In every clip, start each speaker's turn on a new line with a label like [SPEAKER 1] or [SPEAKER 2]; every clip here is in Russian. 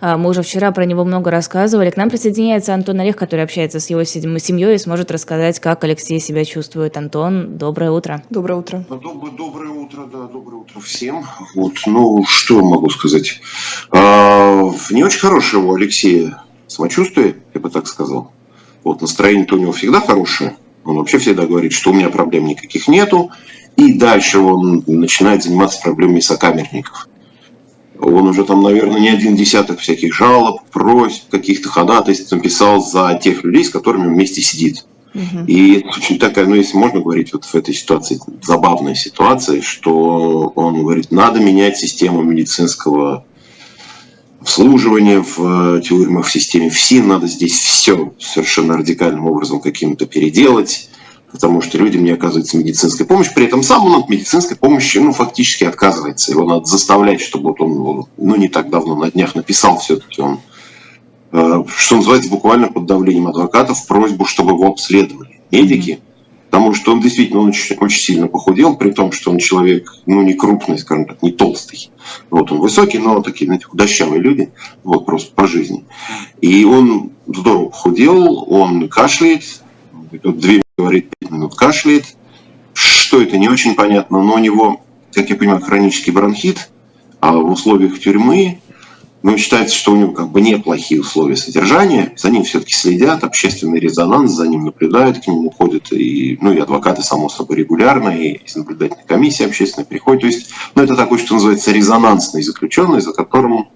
[SPEAKER 1] А, мы уже вчера про него много рассказывали. К нам присоединяется Антон Олег, который общается с его семьей и сможет рассказать, как Алексей себя чувствует. Антон, доброе утро.
[SPEAKER 2] Доброе утро.
[SPEAKER 3] Доброе, доброе утро, да, доброе утро всем. Вот, ну, что могу сказать? А, не очень хорошее у Алексея самочувствие, я бы так сказал. Вот, настроение-то у него всегда хорошее. Он вообще всегда говорит, что у меня проблем никаких нету. И дальше он начинает заниматься проблемами сокамерников. Он уже там, наверное, не один десяток всяких жалоб, просьб, каких-то ходатайств написал за тех людей, с которыми вместе сидит. Угу. И очень такая, ну если можно говорить вот в этой ситуации, забавная ситуация, что он говорит, надо менять систему медицинского обслуживания в тюрьмах, в системе ФСИН, надо здесь все совершенно радикальным образом каким-то переделать потому что людям не оказывается медицинская помощь. При этом сам он от медицинской помощи ну, фактически отказывается. Его надо заставлять, чтобы вот он ну, не так давно на днях написал все-таки он, э, что называется, буквально под давлением адвокатов просьбу, чтобы его обследовали медики. Потому что он действительно он очень, очень сильно похудел, при том, что он человек, ну, не крупный, скажем так, не толстый. Вот он высокий, но такие, знаете, худощавые люди, вот просто по жизни. И он здорово похудел, он кашляет, две говорит 5 минут, кашляет. Что это, не очень понятно, но у него, как я понимаю, хронический бронхит, а в условиях тюрьмы, ну, считается, что у него как бы неплохие условия содержания, за ним все-таки следят, общественный резонанс, за ним наблюдают, к нему ходят и, ну, и адвокаты, само собой, регулярно, и из наблюдательной комиссии общественной приходят. То есть, ну, это такой, что называется, резонансный заключенный, за которым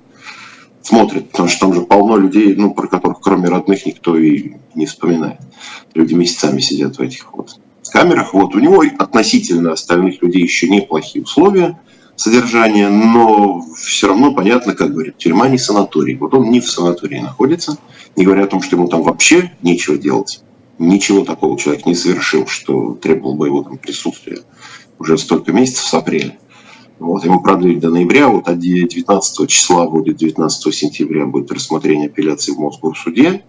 [SPEAKER 3] смотрят, потому что там же полно людей, ну, про которых кроме родных никто и не вспоминает. Люди месяцами сидят в этих вот камерах. Вот у него относительно остальных людей еще неплохие условия содержания, но все равно понятно, как говорят, тюрьма не санаторий. Вот он не в санатории находится, не говоря о том, что ему там вообще нечего делать. Ничего такого человек не совершил, что требовал бы его там присутствия уже столько месяцев с апреля. Вот, ему продлили до ноября, вот от 19 числа будет, 19 сентября будет рассмотрение апелляции в Москву в суде.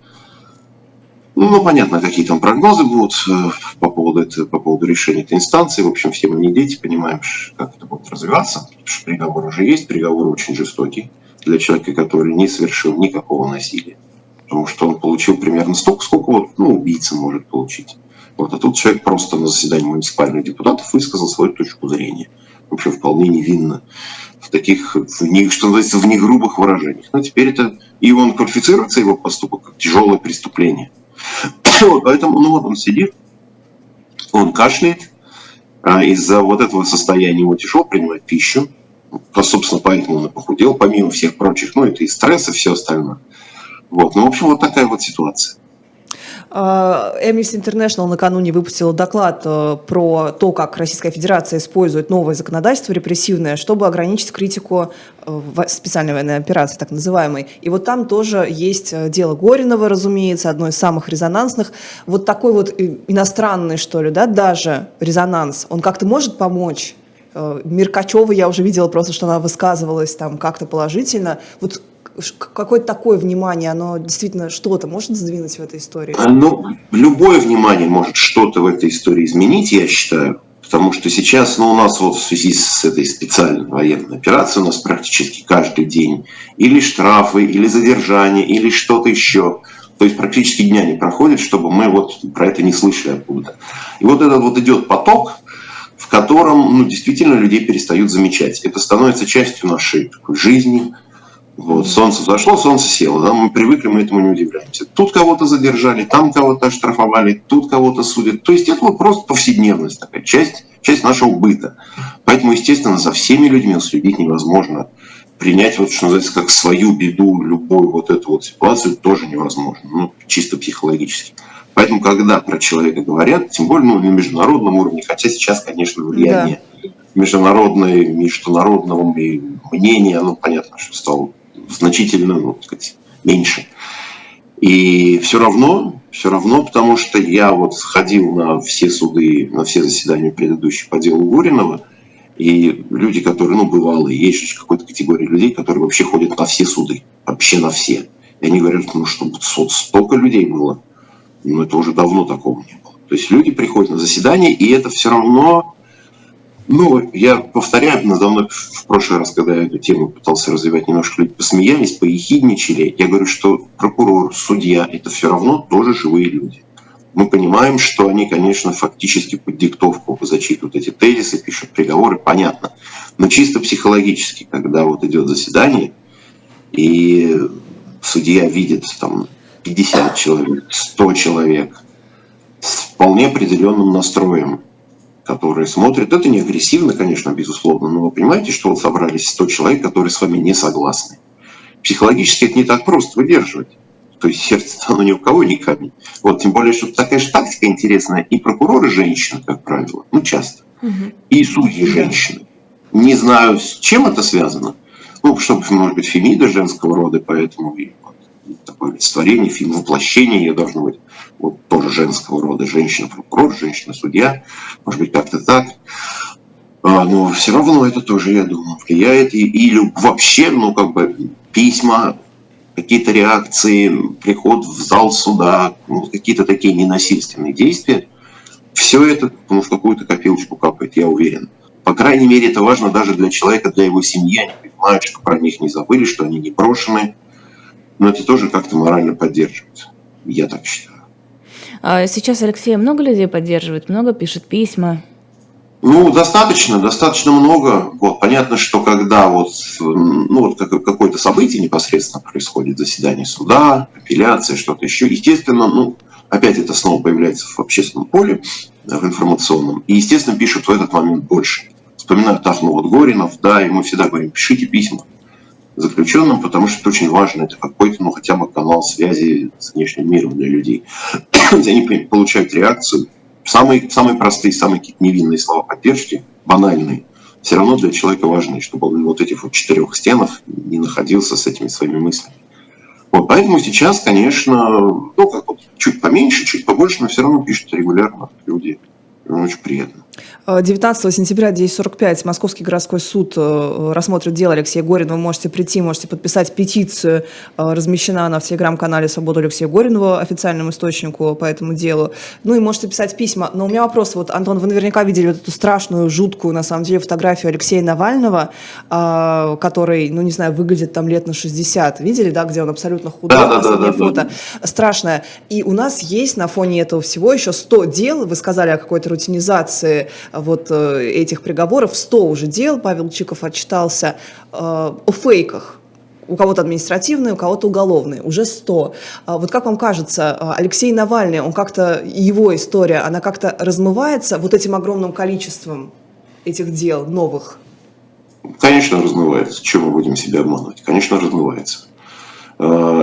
[SPEAKER 3] Ну, ну, понятно, какие там прогнозы будут э, по поводу, этого, по поводу решения этой инстанции. В общем, все мы не дети, понимаем, как это будет развиваться. Потому что приговор уже есть, приговор очень жестокий для человека, который не совершил никакого насилия. Потому что он получил примерно столько, сколько вот, ну, убийца может получить. Вот, а тут человек просто на заседании муниципальных депутатов высказал свою точку зрения – вообще вполне невинно в таких, в не, что называется, в негрубых выражениях. Но теперь это, и он квалифицируется, его поступок, как тяжелое преступление. Поэтому, ну вот он сидит, он кашляет, а из-за вот этого состояния его тяжело принимать пищу, а, собственно, поэтому он и похудел, помимо всех прочих, ну, это и стресс, и все остальное. Вот, ну, в общем, вот такая вот ситуация.
[SPEAKER 2] А, Amnesty International накануне выпустила доклад э, про то, как Российская Федерация использует новое законодательство репрессивное, чтобы ограничить критику э, специальной военной операции, так называемой. И вот там тоже есть э, дело Горинова, разумеется, одно из самых резонансных. Вот такой вот иностранный, что ли, да, даже резонанс, он как-то может помочь Меркачева я уже видела просто, что она высказывалась там как-то положительно. Вот какое-то такое внимание, оно действительно что-то может сдвинуть в этой истории?
[SPEAKER 3] А, ну, любое внимание может что-то в этой истории изменить, я считаю. Потому что сейчас, ну, у нас вот в связи с этой специальной военной операцией, у нас практически каждый день или штрафы, или задержание, или что-то еще. То есть практически дня не проходит, чтобы мы вот про это не слышали откуда. И вот этот вот идет поток, в котором ну, действительно людей перестают замечать. Это становится частью нашей такой жизни, вот, солнце зашло, солнце село, да, мы привыкли, мы этому не удивляемся. Тут кого-то задержали, там кого-то оштрафовали, тут кого-то судят. То есть это вот просто повседневность такая, часть, часть нашего быта. Поэтому, естественно, со всеми людьми следить невозможно. Принять, вот, что называется, как свою беду, любую вот эту вот ситуацию тоже невозможно, ну, чисто психологически. Поэтому, когда про человека говорят, тем более ну, на международном уровне, хотя сейчас, конечно, влияние да. международное, международного мнения, ну, понятно, что стало значительно, ну, так сказать, меньше. И все равно, все равно, потому что я вот сходил на все суды, на все заседания предыдущие по делу Гуринова, и люди, которые, ну, бывалые, есть же какой-то категория людей, которые вообще ходят на все суды, вообще на все. И они говорят, ну, чтобы столько людей было, ну, это уже давно такого не было. То есть люди приходят на заседание, и это все равно Ну, я повторяю, надо мной в прошлый раз, когда я эту тему пытался развивать, немножко люди посмеялись, поехидничали. Я говорю, что прокурор, судья – это все равно тоже живые люди. Мы понимаем, что они, конечно, фактически под диктовку зачитывают эти тезисы, пишут приговоры, понятно. Но чисто психологически, когда вот идет заседание, и судья видит там 50 человек, 100 человек с вполне определенным настроем, которые смотрят. Это не агрессивно, конечно, безусловно, но вы понимаете, что вот собрались 100 человек, которые с вами не согласны. Психологически это не так просто выдерживать. То есть сердце оно ни у кого не камень. Вот, тем более, что такая же тактика интересная. И прокуроры женщины, как правило, ну часто. Угу. И судьи женщины. Не знаю, с чем это связано. Ну, чтобы, может быть, фемида женского рода, поэтому и такое олицетворение, фильм воплощение ее должно быть вот тоже женского рода. Женщина-прокурор, женщина-судья, может быть, как-то так. А, но все равно это тоже, я думаю, влияет. И, или вообще, ну, как бы, письма какие-то реакции, приход в зал суда, ну, какие-то такие ненасильственные действия, все это ну, в какую-то копилочку капает, я уверен. По крайней мере, это важно даже для человека, для его семьи. Они понимают, что про них не забыли, что они не брошены. Но это тоже как-то морально поддерживает. Я так считаю.
[SPEAKER 1] А сейчас Алексея много людей поддерживает, много пишет письма.
[SPEAKER 3] Ну, достаточно, достаточно много. Вот, понятно, что когда вот, ну, вот какое-то событие непосредственно происходит, заседание суда, апелляция, что-то еще, естественно, ну, опять это снова появляется в общественном поле, в информационном, и, естественно, пишут в этот момент больше. Вспоминаю так, ну вот Горинов, да, и мы всегда говорим, пишите письма заключенным, потому что это очень важно, это какой-то, ну, хотя бы канал связи с внешним миром для людей, они получают реакцию, самые, самые простые, самые какие-то невинные слова поддержки, банальные, все равно для человека важны, чтобы он вот этих вот четырех стенах не находился с этими своими мыслями. Вот, поэтому сейчас, конечно, ну, как вот, чуть поменьше, чуть побольше, но все равно пишут регулярно люди. Очень приятно.
[SPEAKER 2] 19 э, сентября 10.45 Московский городской суд э, рассмотрит дело Алексея Горина. Вы можете прийти, можете подписать петицию. Э, размещена она в телеграм-канале «Свобода Алексея Горинова», официальному источнику по этому делу. Ну и можете писать письма. Но у меня вопрос. Вот, Антон, вы наверняка видели вот эту страшную, жуткую, на самом деле, фотографию Алексея Навального, который, ну не знаю, выглядит там лет на 60. Видели, да, где он абсолютно худой? Да, последнее да, да, фото. Да. Страшное. И у нас есть на фоне этого всего еще 100 дел. Вы сказали о какой-то рутинизации вот э, этих приговоров, 100 уже дел, Павел Чиков отчитался э, о фейках, у кого-то административные, у кого-то уголовные, уже 100. А вот как вам кажется, э, Алексей Навальный, он как-то, его история, она как-то размывается вот этим огромным количеством этих дел новых?
[SPEAKER 3] Конечно, размывается. Чего мы будем себя обманывать? Конечно, размывается.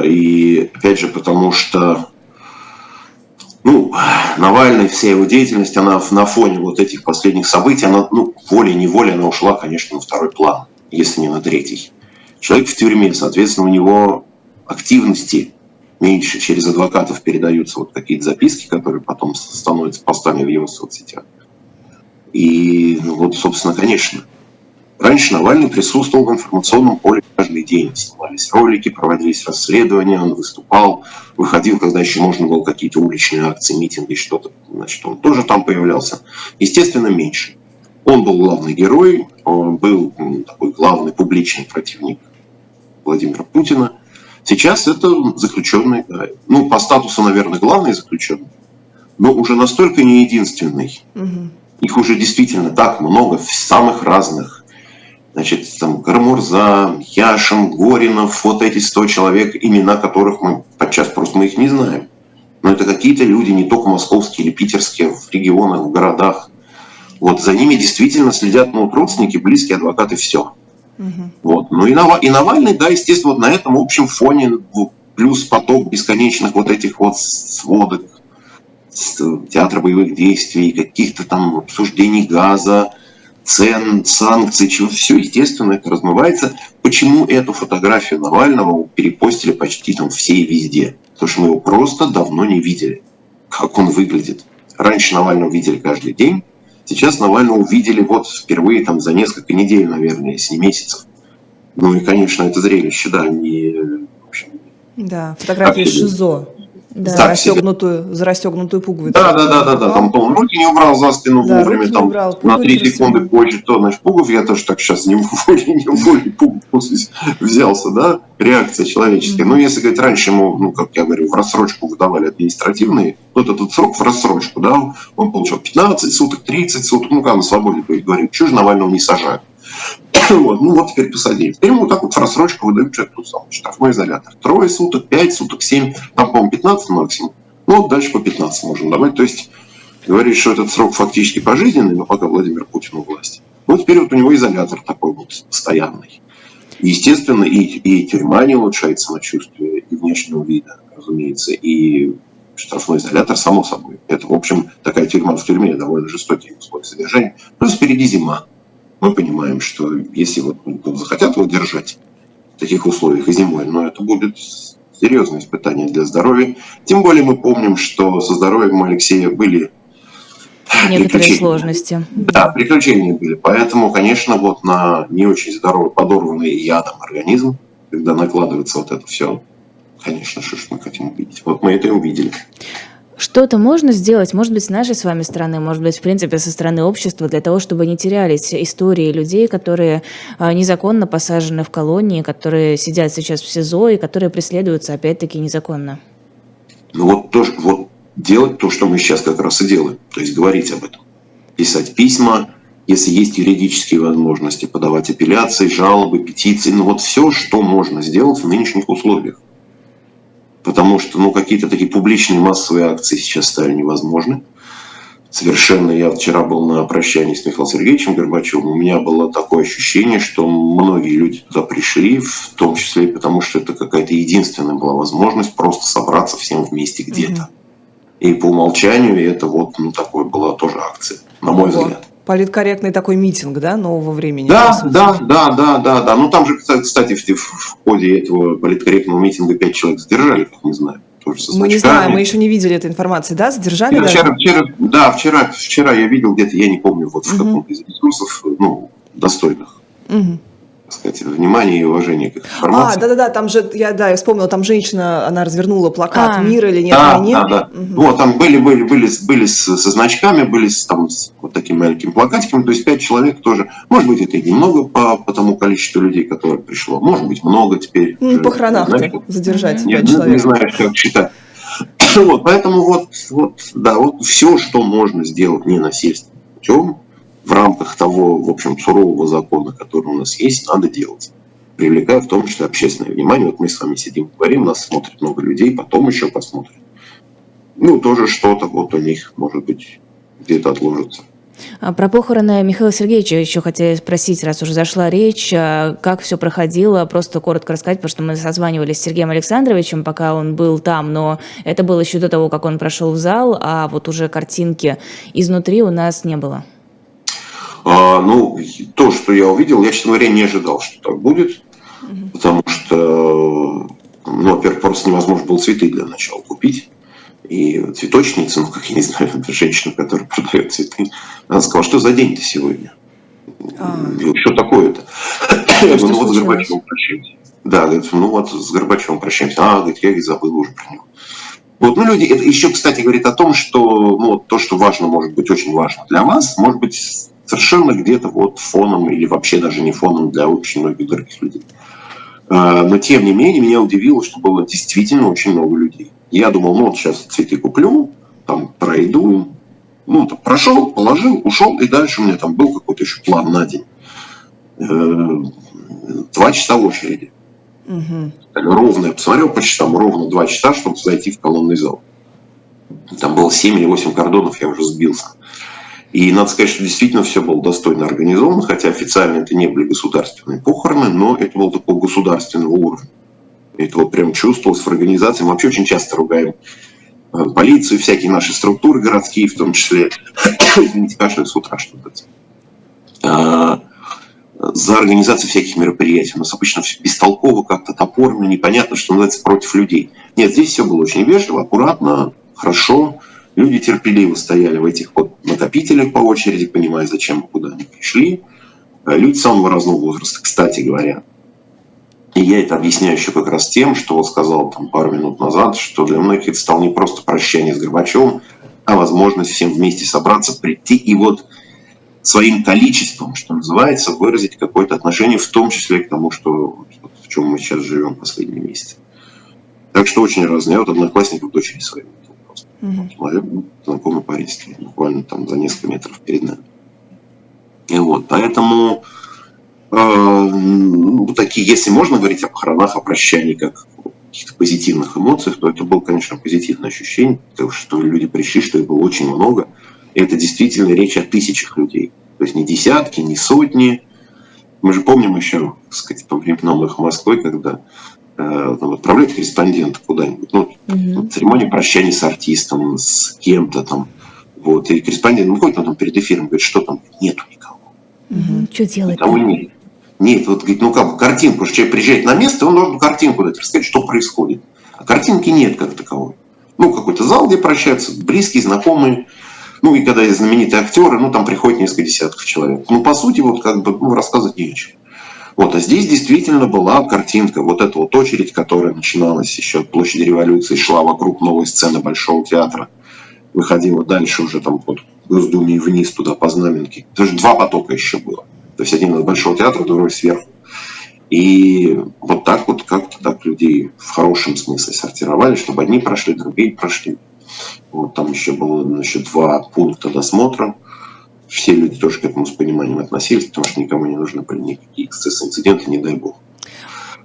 [SPEAKER 3] И опять же, потому что ну, Навальный, вся его деятельность, она на фоне вот этих последних событий, она, ну, волей-неволей она ушла, конечно, на второй план, если не на третий. Человек в тюрьме, соответственно, у него активности меньше, через адвокатов передаются вот какие-то записки, которые потом становятся постами в его соцсетях. И, ну, вот, собственно, конечно, Раньше Навальный присутствовал в информационном поле каждый день. Снимались ролики, проводились расследования, он выступал, выходил, когда еще можно было какие-то уличные акции, митинги, что-то, значит, он тоже там появлялся. Естественно, меньше. Он был главный герой, он был такой главный публичный противник Владимира Путина. Сейчас это заключенный, ну, по статусу, наверное, главный заключенный, но уже настолько не единственный. Угу. Их уже действительно так много, самых разных Значит, там Карамурза, Яшин, Горинов, вот эти 100 человек, имена которых мы подчас просто мы их не знаем. Но это какие-то люди, не только московские или питерские, в регионах, в городах. Вот за ними действительно следят ну, родственники, близкие, адвокаты, все. Угу. Вот. Ну и, Нав... и Навальный, да, естественно, вот на этом общем фоне плюс поток бесконечных вот этих вот сводок театра боевых действий, каких-то там обсуждений газа, цен, санкций, чего все, естественно, это размывается. Почему эту фотографию Навального перепостили почти там все и везде? Потому что мы его просто давно не видели, как он выглядит. Раньше Навального видели каждый день, сейчас Навального увидели вот впервые там за несколько недель, наверное, если не месяцев. Ну и, конечно, это зрелище, да, не...
[SPEAKER 2] Общем, да, фотографии ШИЗО.
[SPEAKER 1] Да.
[SPEAKER 3] Так себе.
[SPEAKER 2] расстегнутую, за расстегнутую пуговицу.
[SPEAKER 3] Да, да, да, да, да. Там то он руки не убрал за спину
[SPEAKER 2] Да,
[SPEAKER 3] вовремя, там
[SPEAKER 2] убрал,
[SPEAKER 3] на три секунды позже, то, значит, пугов, я тоже так сейчас не волей, не волей пуговку взялся, да, реакция человеческая.
[SPEAKER 2] Мгм.
[SPEAKER 3] Но если говорить, раньше ему, ну, как я говорю, в рассрочку выдавали административные, вот этот срок в рассрочку, да, он получал 15 суток, 30 суток, ну, как на свободе, то есть говорит, чего же Навального не сажают? Вот, ну вот теперь посадили. Теперь ему вот так вот в рассрочку выдают тот самый штрафной изолятор. Трое суток, пять суток, семь, там, по-моему, 15 максимум. Ну, вот дальше по 15 можем давать. То есть говорит, что этот срок фактически пожизненный, но пока Владимир Путин у власти. Вот теперь вот у него изолятор такой вот постоянный. Естественно, и, и тюрьма не улучшает самочувствие, и внешнего вида, разумеется, и штрафной изолятор, само собой. Это, в общем, такая тюрьма в тюрьме, довольно жестокие условия содержания. Плюс впереди зима. Мы понимаем, что если вот захотят его держать в таких условиях и зимой, но это будет серьезное испытание для здоровья. Тем более мы помним, что со здоровьем Алексея были
[SPEAKER 1] Некоторые сложности.
[SPEAKER 3] Да, приключения были. Поэтому, конечно, вот на не очень здоровый, подорванный ядом организм, когда накладывается вот это все, конечно, что ж мы хотим увидеть. Вот мы это и увидели.
[SPEAKER 1] Что-то можно сделать, может быть, с нашей с вами стороны, может быть, в принципе, со стороны общества, для того, чтобы не терялись истории людей, которые а, незаконно посажены в колонии, которые сидят сейчас в СИЗО и которые преследуются, опять-таки, незаконно.
[SPEAKER 3] Ну вот, тоже, вот делать то, что мы сейчас как раз и делаем. То есть говорить об этом. Писать письма, если есть юридические возможности, подавать апелляции, жалобы, петиции. Ну вот все, что можно сделать в нынешних условиях. Потому что ну, какие-то такие публичные массовые акции сейчас стали невозможны. Совершенно. Я вчера был на прощании с Михаилом Сергеевичем Горбачевым. У меня было такое ощущение, что многие люди туда пришли, в том числе и потому, что это какая-то единственная была возможность просто собраться всем вместе где-то. И по умолчанию это вот ну, такое была тоже акция, на мой
[SPEAKER 2] Ого.
[SPEAKER 3] взгляд.
[SPEAKER 2] Политкорректный такой митинг, да, нового времени.
[SPEAKER 3] Да, да, да, да, да, да. Ну там же, кстати, в, в ходе этого политкорректного митинга пять человек задержали, как мы знаем.
[SPEAKER 2] Мы не знаем, мы еще не видели этой информации, да? Задержали
[SPEAKER 3] Я вчера, вчера, да, вчера, вчера я видел где-то, я не помню, вот в
[SPEAKER 2] Мгм.
[SPEAKER 3] каком-то из ресурсов, ну, достойных,
[SPEAKER 2] Мгм.
[SPEAKER 3] Так сказать, внимания и уважения к этой
[SPEAKER 2] А,
[SPEAKER 3] информации.
[SPEAKER 2] да-да-да, там же, я, да, я вспомнила, там женщина, она развернула плакат
[SPEAKER 1] А.
[SPEAKER 2] «Мир или нет
[SPEAKER 3] да,
[SPEAKER 2] войне».
[SPEAKER 3] да, да.
[SPEAKER 2] Мгм.
[SPEAKER 3] Вот, там были, были, были, были со значками, были с, там, с вот такими маленькими плакатиками, то есть пять человек тоже. Может быть, это и немного по, по тому количеству людей, которое пришло. Может быть, много теперь.
[SPEAKER 2] Ну,
[SPEAKER 3] Уже,
[SPEAKER 2] по хронах задержать
[SPEAKER 3] Не,
[SPEAKER 2] пять
[SPEAKER 3] не- не
[SPEAKER 2] человек.
[SPEAKER 3] знаешь, как считать. Вот, поэтому вот, вот, да, вот все, что можно сделать ненасильственным путем, в рамках того, в общем, сурового закона, который у нас есть, надо делать. Привлекая в том числе общественное внимание. Вот мы с вами сидим, говорим, нас смотрит много людей, потом еще посмотрят. Ну, тоже что-то вот у них, может быть, где-то отложится.
[SPEAKER 1] А Про похороны Михаила Сергеевича еще хотели спросить, раз уже зашла речь, а как все проходило, просто коротко рассказать, потому что мы созванивались с Сергеем Александровичем, пока он был там, но это было еще до того, как он прошел в зал, а вот уже картинки изнутри у нас не было.
[SPEAKER 3] А, ну, то, что я увидел, я, честно говоря, не ожидал, что так будет. Потому что, ну, во-первых, просто невозможно было цветы для начала купить. И цветочница, ну, как я не знаю, женщина, которая продает цветы, она сказала, что за день-то сегодня?
[SPEAKER 2] А.
[SPEAKER 3] Говорю, что такое-то? Я говорю, ну вот с? Горбачевым прощаемся. Да, говорит, ну вот с Горбачевым прощаемся. А, говорит, я говорит, забыл уже про него. Вот, ну, люди, это еще, кстати, говорит о том, что ну, то, что важно, может быть очень важно для вас, может быть совершенно где-то вот фоном или вообще даже не фоном для очень многих других людей. А, Но тем не менее меня удивило, что было действительно очень много людей. Я думал, ну вот сейчас цветы куплю, там пройду, ну там прошел, положил, ушел, и дальше у меня там был какой-то еще план на день. Э, Два часа в очереди.
[SPEAKER 2] Мгм.
[SPEAKER 3] Ровно, я посмотрел по часам, ровно два часа, чтобы зайти в колонный зал. Там было 7 или 8 кордонов, я уже сбился. И надо сказать, что действительно все было достойно организовано, хотя официально это не были государственные похороны, но это было такого государственного уровня. Это вот прям чувствовалось в организации. Мы вообще очень часто ругаем э, полицию, всякие наши структуры городские, в том числе, извините, кашляю с утра что-то. А, за организацию всяких мероприятий. У нас обычно все бестолково, как-то топорно, непонятно, что называется, против людей. Нет, здесь все было очень вежливо, аккуратно, хорошо. Люди терпеливо стояли в этих вот накопителях по очереди, понимая, зачем и куда они пришли. Э, Люди самого разного возраста, кстати говоря. И я это объясняю еще как раз тем, что вот сказал там пару минут назад, что для многих это стало не просто прощание с Горбачевым, а возможность всем вместе собраться, прийти и вот своим количеством, что называется, выразить какое-то отношение, в том числе к тому, что, в чем мы сейчас живем последние месяцы. Так что очень разные. Я вот одноклассников дочери своей Угу. Мой знакомый парень стоит буквально там за несколько метров перед нами. И вот, поэтому э, ну, такие, если можно говорить о похоронах, о прощании как каких-то позитивных эмоциях, то это было, конечно, позитивное ощущение, потому что люди пришли, что их было очень много. И это действительно речь о тысячах людей. То есть не десятки, не сотни. Мы же помним еще, так сказать, по временам их Москвы, когда там, отправлять корреспондента куда-нибудь. Ну, угу. церемония прощания с артистом, с кем-то там. Вот, и корреспондент выходит ну, там перед эфиром, говорит, что там? Нету никого.
[SPEAKER 1] Угу. Что делать?
[SPEAKER 3] Никого нет. Нет, вот говорит, ну как, картинку, что человек приезжает на место, он должен картинку дать, рассказать, что происходит. А картинки нет как таковой. Ну, какой-то зал, где прощаются, близкие, знакомые. Ну, и когда есть знаменитые актеры, ну, там приходит несколько десятков человек. Ну, по сути, вот как бы ну, рассказывать не о чем. Вот, а здесь действительно была картинка, вот эта вот очередь, которая начиналась еще от площади революции, шла вокруг новой сцены Большого театра, выходила дальше уже там под Госдуме вниз туда по знаменке. Даже два потока еще было. То есть один от Большого театра, другой сверху. И вот так вот как-то так людей в хорошем смысле сортировали, чтобы одни прошли, другие прошли. Вот там еще было значит, два пункта досмотра все люди тоже к этому с пониманием относились, потому что никому не нужно были никакие эксцессы, инциденты, не дай бог.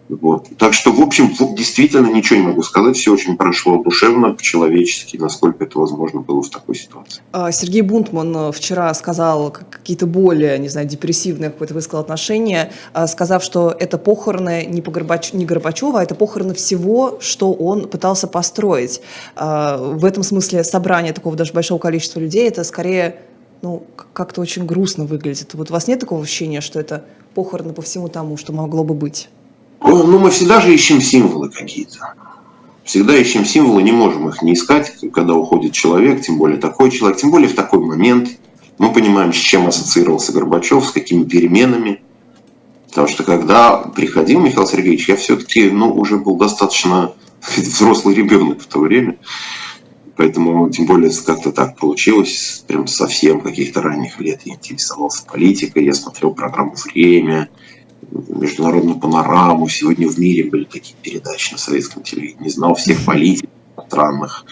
[SPEAKER 3] Вот. Так что, в общем, действительно ничего не могу сказать. Все очень прошло душевно, по-человечески, насколько это возможно было в такой ситуации.
[SPEAKER 2] А, Сергей Бунтман э, вчера сказал какие-то более, не знаю, депрессивные какое-то высказал отношение, а, сказав, что это похороны не, по не Горбачева, а это похороны всего, что он пытался построить. А, в этом смысле собрание такого даже большого количества людей, это скорее ну, как-то очень грустно выглядит. Вот у вас нет такого ощущения, что это похороны по всему тому, что могло бы быть?
[SPEAKER 3] Ну, мы всегда же ищем символы какие-то. Всегда ищем символы, не можем их не искать, когда уходит человек, тем более такой человек, тем более в такой момент. Мы понимаем, с чем ассоциировался Горбачев, с какими переменами. Потому что когда приходил Михаил Сергеевич, я все-таки ну, уже был достаточно взрослый ребенок в то время. Поэтому, тем более, как-то так получилось, прям совсем каких-то ранних лет я интересовался политикой, я смотрел программу «Время», международную панораму. Сегодня в мире были такие передачи на советском телевидении. Знал всех политиков странных,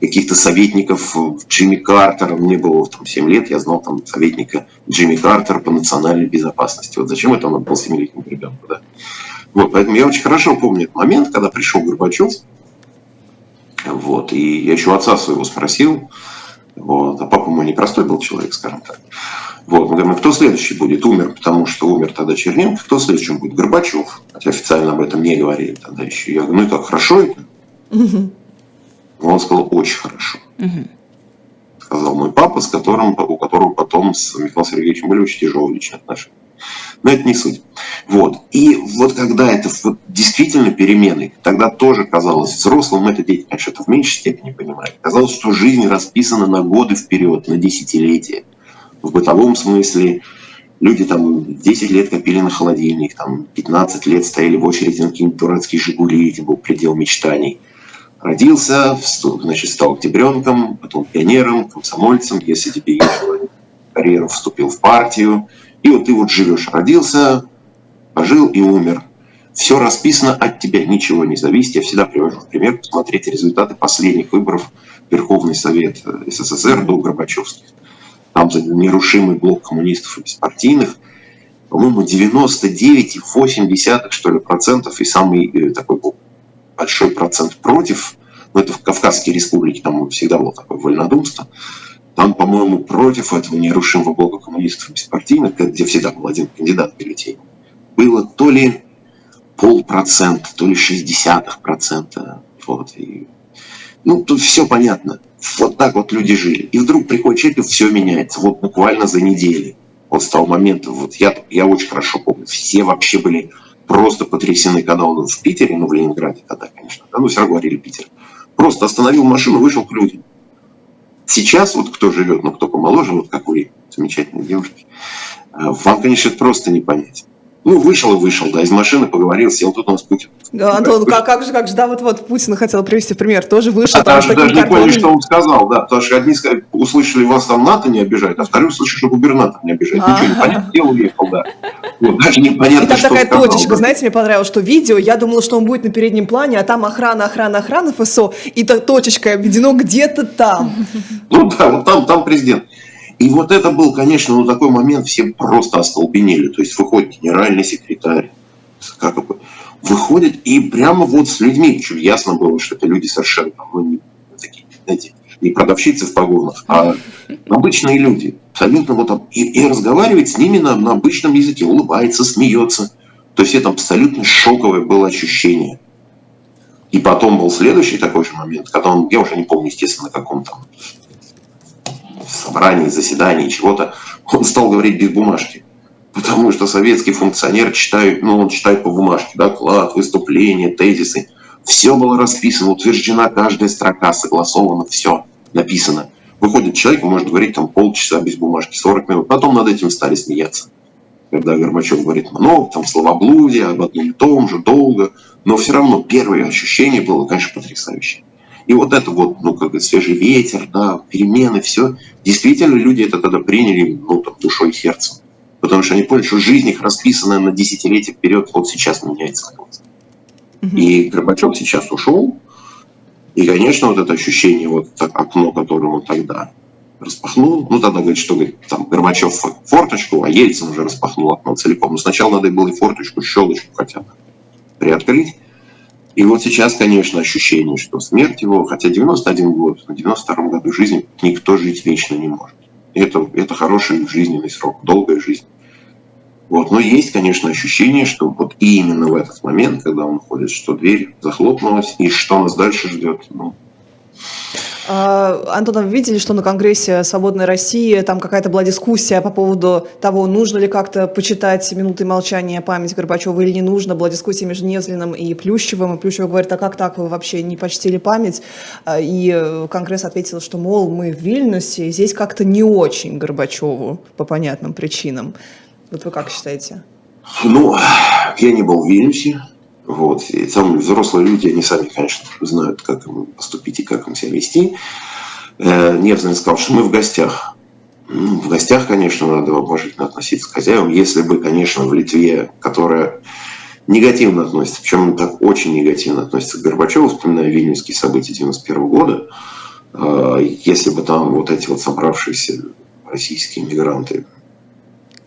[SPEAKER 3] каких-то советников Джимми Картера. Мне было там 7 лет, я знал там советника Джимми Картера по национальной безопасности. Вот зачем это он был 7-летнему ребенку, да? Вот, поэтому я очень хорошо помню этот момент, когда пришел Горбачев, вот. И я еще отца своего спросил, вот. а папа мой непростой был человек, скажем так. Вот, мы говорим, а кто следующий будет? Умер, потому что умер тогда Черненко. Кто следующим будет? Горбачев. Хотя официально об этом не говорили тогда еще. Я говорю, ну и как, хорошо это? Угу. Он сказал, очень хорошо. Угу. Сказал мой папа, с которым, у которого потом с Михаилом Сергеевичем были очень тяжелые личные отношения. Но это не суть. Вот. И вот когда это вот действительно перемены, тогда тоже казалось, взрослым это дети, конечно, это в меньшей степени понимают. Казалось, что жизнь расписана на годы вперед, на десятилетия. В бытовом смысле люди там 10 лет копили на холодильник, там 15 лет стояли в очереди на какие-нибудь дурацкие «Жигули», это был предел мечтаний. Родился, значит, стал октябренком, потом пионером, комсомольцем, если тебе карьеру, вступил в партию, и вот ты вот живешь, родился, пожил и умер. Все расписано от тебя, ничего не зависит. Я всегда привожу в пример, посмотрите результаты последних выборов Верховный Совет СССР до Горбачевских. Там за нерушимый блок коммунистов и беспартийных, по-моему, 99,8 что ли процентов и самый э, такой большой процент против. Но это в Кавказские республики, там всегда было такое вольнодумство. Там, по-моему, против этого нерушимого блока коммунистов беспартийных, где всегда был один кандидат бюллетень, было то ли полпроцента, то ли шестьдесятых процента. Вот. И, ну, тут все понятно. Вот так вот люди жили. И вдруг приходит человек, и все меняется. Вот буквально за неделю. Вот с того момента, вот я, я очень хорошо помню, все вообще были просто потрясены, когда он в Питере, ну, в Ленинграде тогда, конечно, да, ну, все равно говорили Питер. Просто остановил машину, вышел к людям. Сейчас вот кто живет, ну кто помоложе, вот как вы, замечательные девушки, э, вам, конечно, это просто не понять. Ну, вышел и вышел, да, из машины поговорил, сел, тут у нас Путин.
[SPEAKER 2] Да, Антон, как, как же, как же, да, вот, вот Путина хотела привести пример, тоже вышел
[SPEAKER 3] А
[SPEAKER 2] там с
[SPEAKER 3] даже, не поняли, что он сказал, да, потому что одни услышали, вас там НАТО не обижает, а вторые услышали, что губернатор не обижает.
[SPEAKER 2] А.
[SPEAKER 3] Ничего не понятно, дело уехал, да. Вот, даже
[SPEAKER 2] И
[SPEAKER 3] непонятно,
[SPEAKER 2] там
[SPEAKER 3] что
[SPEAKER 2] такая
[SPEAKER 3] сказал,
[SPEAKER 2] точечка,
[SPEAKER 3] да.
[SPEAKER 2] знаете, мне понравилось, что видео, я думала, что он будет на переднем плане, а там охрана, охрана, охрана ФСО, и та точечка обведено где-то там.
[SPEAKER 3] Ну да, вот там, там президент. И вот это был, конечно, ну такой момент, все просто остолбенели. То есть выходит генеральный секретарь, как бы, выходит и прямо вот с людьми, причем ясно было, что это люди совершенно ну, не такие, знаете, не продавщицы в погонах, а обычные люди. Абсолютно вот и, и разговаривает с ними на, на обычном языке, улыбается, смеется. То есть это абсолютно шоковое было ощущение. И потом был следующий такой же момент, когда он, я уже не помню, естественно, на каком там собрании, заседании, чего-то, он стал говорить без бумажки. Потому что советский функционер читает, ну, он читает по бумажке, доклад, выступления, тезисы. Все было расписано, утверждена каждая строка, согласовано, все написано. Выходит человек, может говорить там полчаса без бумажки, 40 минут. Потом над этим стали смеяться. Когда Горбачев говорит много, там словоблудие, об одном и том же, долго. Но все равно первое ощущение было, конечно, потрясающее. И вот это вот, ну, как бы свежий ветер, да, перемены, все. Действительно, люди это тогда приняли, ну, там, душой и сердцем. Потому что они поняли, что жизнь их расписана на десятилетия вперед, вот сейчас меняется. И Горбачев сейчас ушел, и, конечно, вот это ощущение, вот так окно, которое он тогда распахнул, ну, тогда говорит, что говорит, там, Горбачев форточку, а Ельцин уже распахнул окно целиком. Но сначала надо было и форточку, щелочку хотя бы приоткрыть. И вот сейчас, конечно, ощущение, что смерть его, хотя 91 год, на 92 году жизни никто жить вечно не может. Это, это хороший жизненный срок, долгая жизнь. Вот. Но есть, конечно, ощущение, что вот именно в этот момент, когда он ходит, что дверь захлопнулась, и что нас дальше ждет, ну,
[SPEAKER 2] Антон, а вы видели, что на Конгрессе «Свободной России» там какая-то была дискуссия по поводу того, нужно ли как-то почитать минуты молчания память Горбачева или не нужно. Была дискуссия между Невзлиным и Плющевым, и Плющев говорит, а как так, вы вообще не почтили память? А, И Конгресс ответил, что, мол, мы в Вильнюсе, здесь как-то не очень Горбачеву по понятным причинам. Вот вы как считаете?
[SPEAKER 3] Ну, я не был в Вильнюсе. Вот. И там взрослые люди, они сами, конечно, знают, как им поступить и как им себя вести. Э, Невзин сказал, что мы в гостях. Ну, в гостях, конечно, надо уважительно относиться к хозяевам. Если бы, конечно, в Литве, которая негативно относится, причем так очень негативно относится к Горбачеву, вспоминая вильнюсские события 91 года, э, если бы там вот эти вот собравшиеся российские мигранты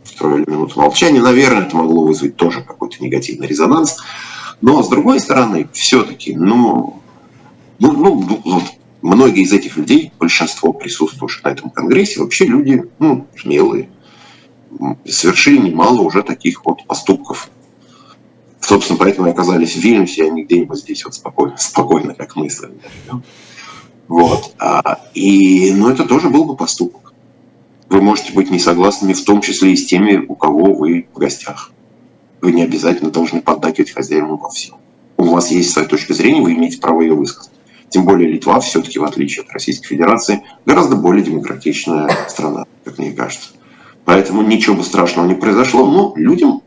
[SPEAKER 3] устроили минуту молчания, наверное, это могло вызвать тоже какой-то негативный резонанс. Но, с другой стороны, все-таки, ну, ну, ну, вот, многие из этих людей, большинство присутствующих на этом конгрессе, вообще люди, ну, смелые, совершили немало уже таких вот поступков. Собственно, поэтому и оказались в Вильнюсе, а не где-нибудь здесь вот спокойно, спокойно, как мы с вами живем. Вот. А, и, ну, это тоже был бы поступок. Вы можете быть не согласными, в том числе и с теми, у кого вы в гостях. Вы не обязательно должны поддакивать хозяину во всем. У вас есть своя точка зрения, вы имеете право ее высказать. Тем более Литва все-таки, в отличие от Российской Федерации, гораздо более демократичная страна, как мне кажется. Поэтому ничего бы страшного не произошло, но людям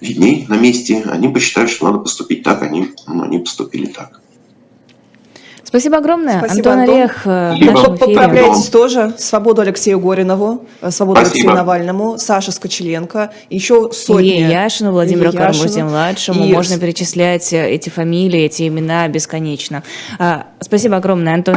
[SPEAKER 3] видней на месте, они посчитают, что надо поступить так, они, ну, они поступили так.
[SPEAKER 1] Спасибо огромное.
[SPEAKER 2] Спасибо,
[SPEAKER 1] Антон
[SPEAKER 2] Антон.
[SPEAKER 1] Орех э,
[SPEAKER 3] Спасибо.
[SPEAKER 2] Поправляйтесь тоже. Свободу Алексею Горинову, э, свободу
[SPEAKER 3] Спасибо.
[SPEAKER 2] Алексею Навальному, Саше Скочеленко, еще сотни.
[SPEAKER 1] Илье Яшину, Владимиру. Карамурзе-младшему.
[SPEAKER 2] И
[SPEAKER 1] Можно перечислять э, эти фамилии, эти имена бесконечно. Спасибо огромное, Антон